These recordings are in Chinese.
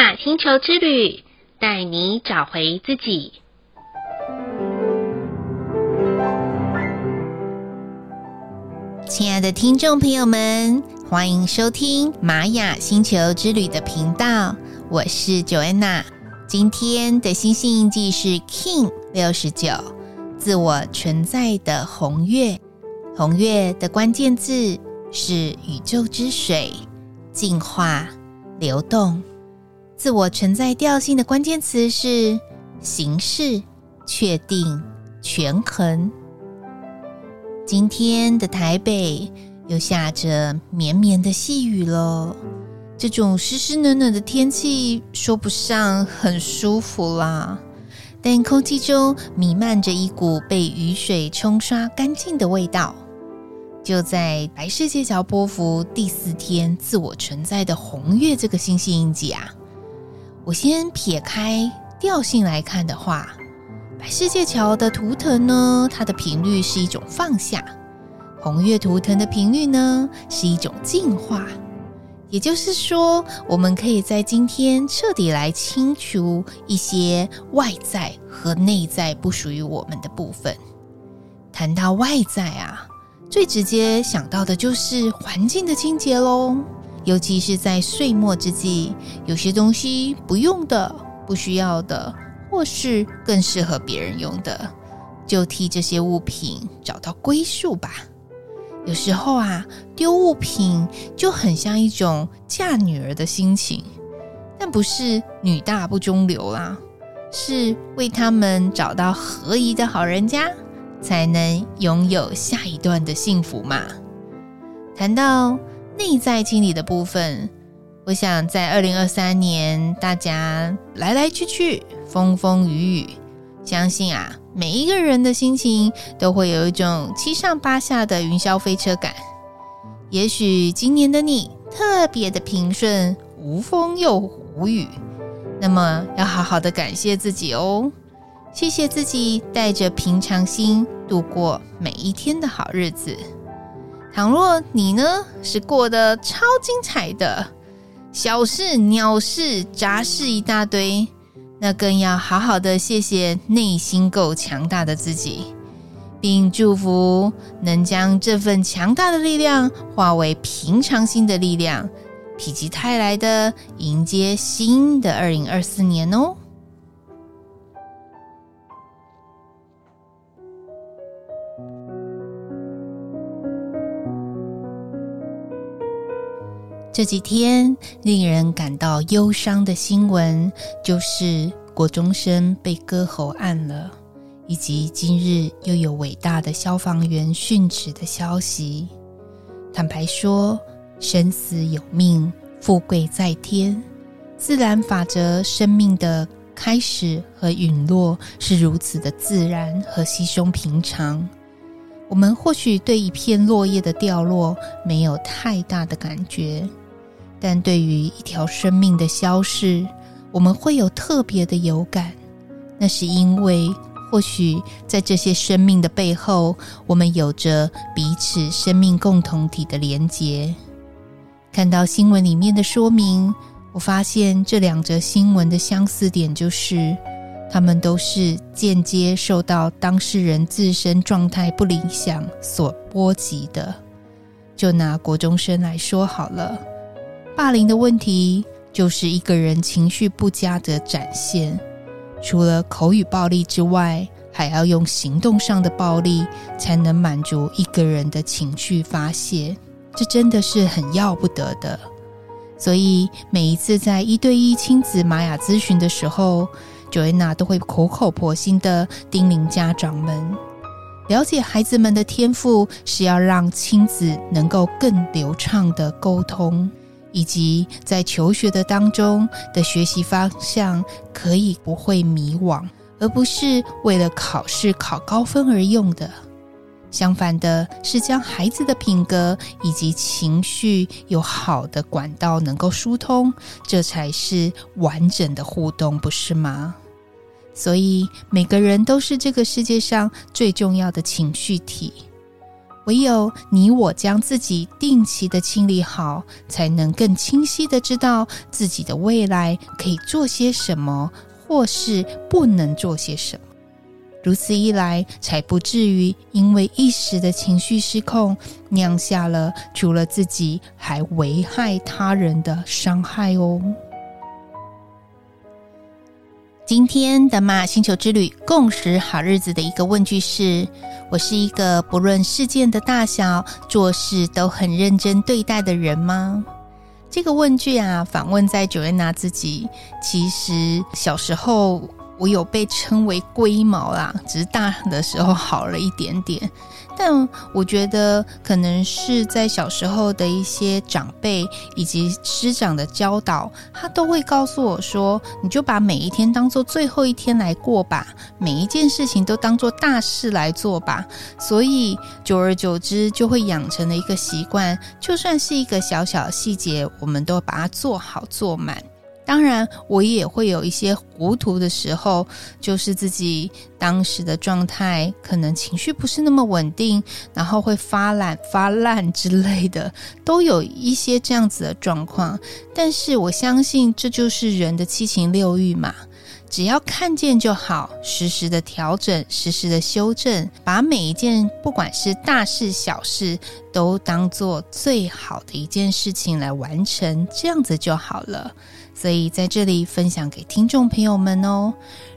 雅星球之旅，带你找回自己。亲爱的听众朋友们，欢迎收听玛雅星球之旅的频道，我是 Joanna。今天的星星印记是 King 六十九，自我存在的红月。红月的关键字是宇宙之水、净化、流动。自我存在调性的关键词是形式、确定、权衡。今天的台北又下着绵绵的细雨了，这种湿湿冷冷的天气说不上很舒服啦，但空气中弥漫着一股被雨水冲刷干净的味道。就在白世界桥波符第四天，自我存在的红月这个星系印记啊，我先撇开调性来看的话，白世界桥的图腾呢，它的频率是一种放下；红月图腾的频率呢，是一种净化。也就是说，我们可以在今天彻底来清除一些外在和内在不属于我们的部分。谈到外在啊。最直接想到的就是环境的清洁喽，尤其是在岁末之际，有些东西不用的、不需要的，或是更适合别人用的，就替这些物品找到归宿吧。有时候啊，丢物品就很像一种嫁女儿的心情，但不是女大不中留啦，是为他们找到合宜的好人家。才能拥有下一段的幸福嘛。谈到内在清理的部分，我想在二零二三年，大家来来去去，风风雨雨，相信啊，每一个人的心情都会有一种七上八下的云霄飞车感。也许今年的你特别的平顺，无风又无雨，那么要好好的感谢自己哦。谢谢自己带着平常心度过每一天的好日子。倘若你呢，是过得超精彩的，小事、鸟事、杂事一大堆，那更要好好的谢谢内心够强大的自己，并祝福能将这份强大的力量化为平常心的力量，否极泰来的迎接新的二零二四年哦。这几天令人感到忧伤的新闻，就是国中生被割喉案了，以及今日又有伟大的消防员殉职的消息。坦白说，生死有命，富贵在天，自然法则，生命的开始和陨落是如此的自然和稀松平常。我们或许对一片落叶的掉落没有太大的感觉。但对于一条生命的消逝，我们会有特别的有感。那是因为，或许在这些生命的背后，我们有着彼此生命共同体的连结。看到新闻里面的说明，我发现这两则新闻的相似点就是，他们都是间接受到当事人自身状态不理想所波及的。就拿国中生来说好了。霸凌的问题就是一个人情绪不佳的展现，除了口语暴力之外，还要用行动上的暴力才能满足一个人的情绪发泄，这真的是很要不得的。所以每一次在一对一亲子玛雅咨询的时候，Joanna 都会苦口婆心的叮咛家长们，了解孩子们的天赋是要让亲子能够更流畅的沟通。以及在求学的当中的学习方向可以不会迷惘，而不是为了考试考高分而用的。相反的是，将孩子的品格以及情绪有好的管道能够疏通，这才是完整的互动，不是吗？所以每个人都是这个世界上最重要的情绪体。唯有你我将自己定期的清理好，才能更清晰的知道自己的未来可以做些什么，或是不能做些什么。如此一来，才不至于因为一时的情绪失控，酿下了除了自己还危害他人的伤害哦。今天的玛星球之旅共识好日子的一个问句是：我是一个不论事件的大小，做事都很认真对待的人吗？这个问句啊，反问在九月娜自己，其实小时候。我有被称为龟毛啦，只是大的时候好了一点点。但我觉得可能是在小时候的一些长辈以及师长的教导，他都会告诉我说：“你就把每一天当做最后一天来过吧，每一件事情都当做大事来做吧。”所以久而久之，就会养成了一个习惯，就算是一个小小细节，我们都把它做好做满。当然，我也会有一些糊涂的时候，就是自己当时的状态，可能情绪不是那么稳定，然后会发懒、发烂之类的，都有一些这样子的状况。但是我相信，这就是人的七情六欲嘛，只要看见就好，实时的调整，实时的修正，把每一件不管是大事小事，都当做最好的一件事情来完成，这样子就好了。所以在这里分享给听众朋友们哦，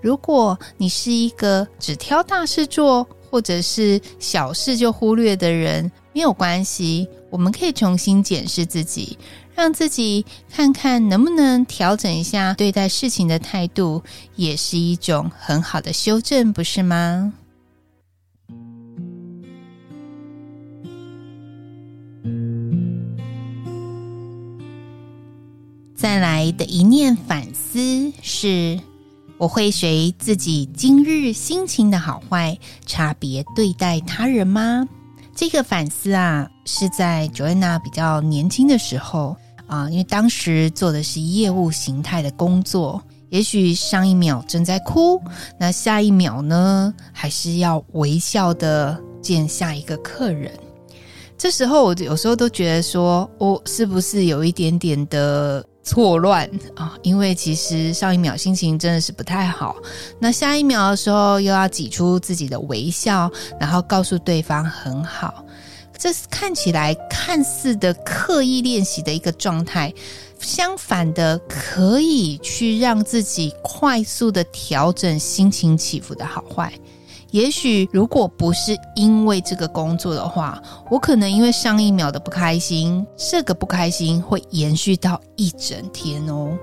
如果你是一个只挑大事做，或者是小事就忽略的人，没有关系，我们可以重新检视自己，让自己看看能不能调整一下对待事情的态度，也是一种很好的修正，不是吗？带来的一念反思是：我会随自己今日心情的好坏差别对待他人吗？这个反思啊，是在 Joanna 比较年轻的时候啊，因为当时做的是业务形态的工作，也许上一秒正在哭，那下一秒呢，还是要微笑的见下一个客人。这时候我有时候都觉得说，我是不是有一点点的。错乱啊！因为其实上一秒心情真的是不太好，那下一秒的时候又要挤出自己的微笑，然后告诉对方很好。这是看起来看似的刻意练习的一个状态，相反的可以去让自己快速的调整心情起伏的好坏。也许如果不是因为这个工作的话，我可能因为上一秒的不开心，这个不开心会延续到一整天哦。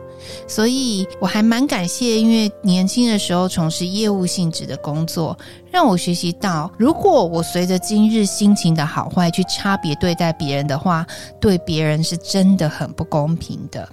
所以我还蛮感谢，因为年轻的时候从事业务性质的工作，让我学习到，如果我随着今日心情的好坏去差别对待别人的话，对别人是真的很不公平的。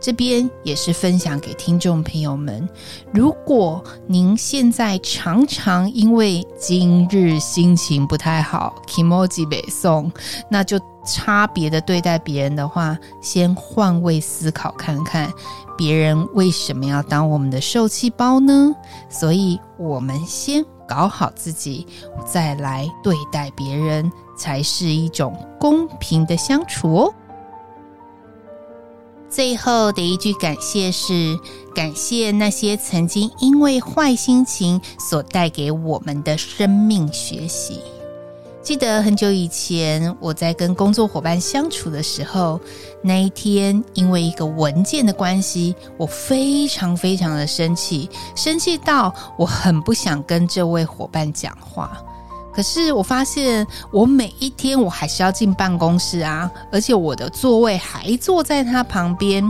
这边也是分享给听众朋友们，如果您现在常常因为今日心情不太好，kimoji 北宋，那就差别的对待别人的话，先换位思考看看，别人为什么要当我们的受气包呢？所以，我们先搞好自己，再来对待别人，才是一种公平的相处哦。最后的一句感谢是：感谢那些曾经因为坏心情所带给我们的生命学习。记得很久以前，我在跟工作伙伴相处的时候，那一天因为一个文件的关系，我非常非常的生气，生气到我很不想跟这位伙伴讲话。可是我发现，我每一天我还是要进办公室啊，而且我的座位还坐在他旁边。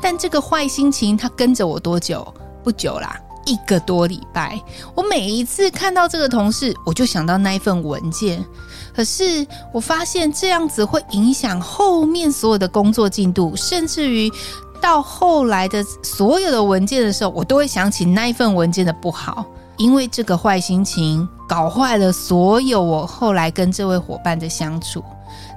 但这个坏心情，他跟着我多久？不久啦，一个多礼拜。我每一次看到这个同事，我就想到那一份文件。可是我发现这样子会影响后面所有的工作进度，甚至于到后来的所有的文件的时候，我都会想起那一份文件的不好。因为这个坏心情搞坏了所有我后来跟这位伙伴的相处，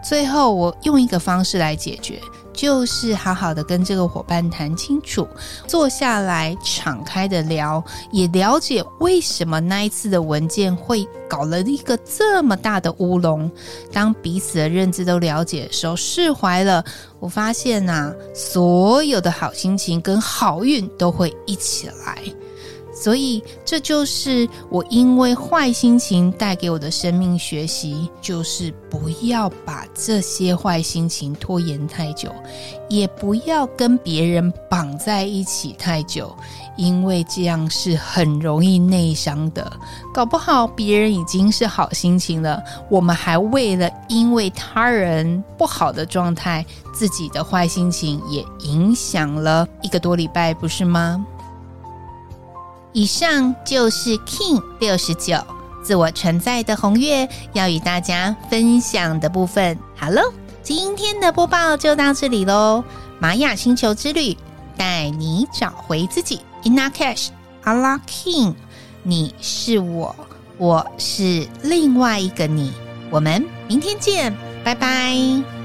最后我用一个方式来解决，就是好好的跟这个伙伴谈清楚，坐下来敞开的聊，也了解为什么那一次的文件会搞了一个这么大的乌龙。当彼此的认知都了解的时候，释怀了，我发现呐、啊，所有的好心情跟好运都会一起来。所以，这就是我因为坏心情带给我的生命学习，就是不要把这些坏心情拖延太久，也不要跟别人绑在一起太久，因为这样是很容易内伤的。搞不好别人已经是好心情了，我们还为了因为他人不好的状态，自己的坏心情也影响了一个多礼拜，不是吗？以上就是 King 六十九自我存在的红月要与大家分享的部分。好喽，今天的播报就到这里喽。玛雅星球之旅，带你找回自己。Inna Cash Ala Kin，你是我，我是另外一个你。我们明天见，拜拜。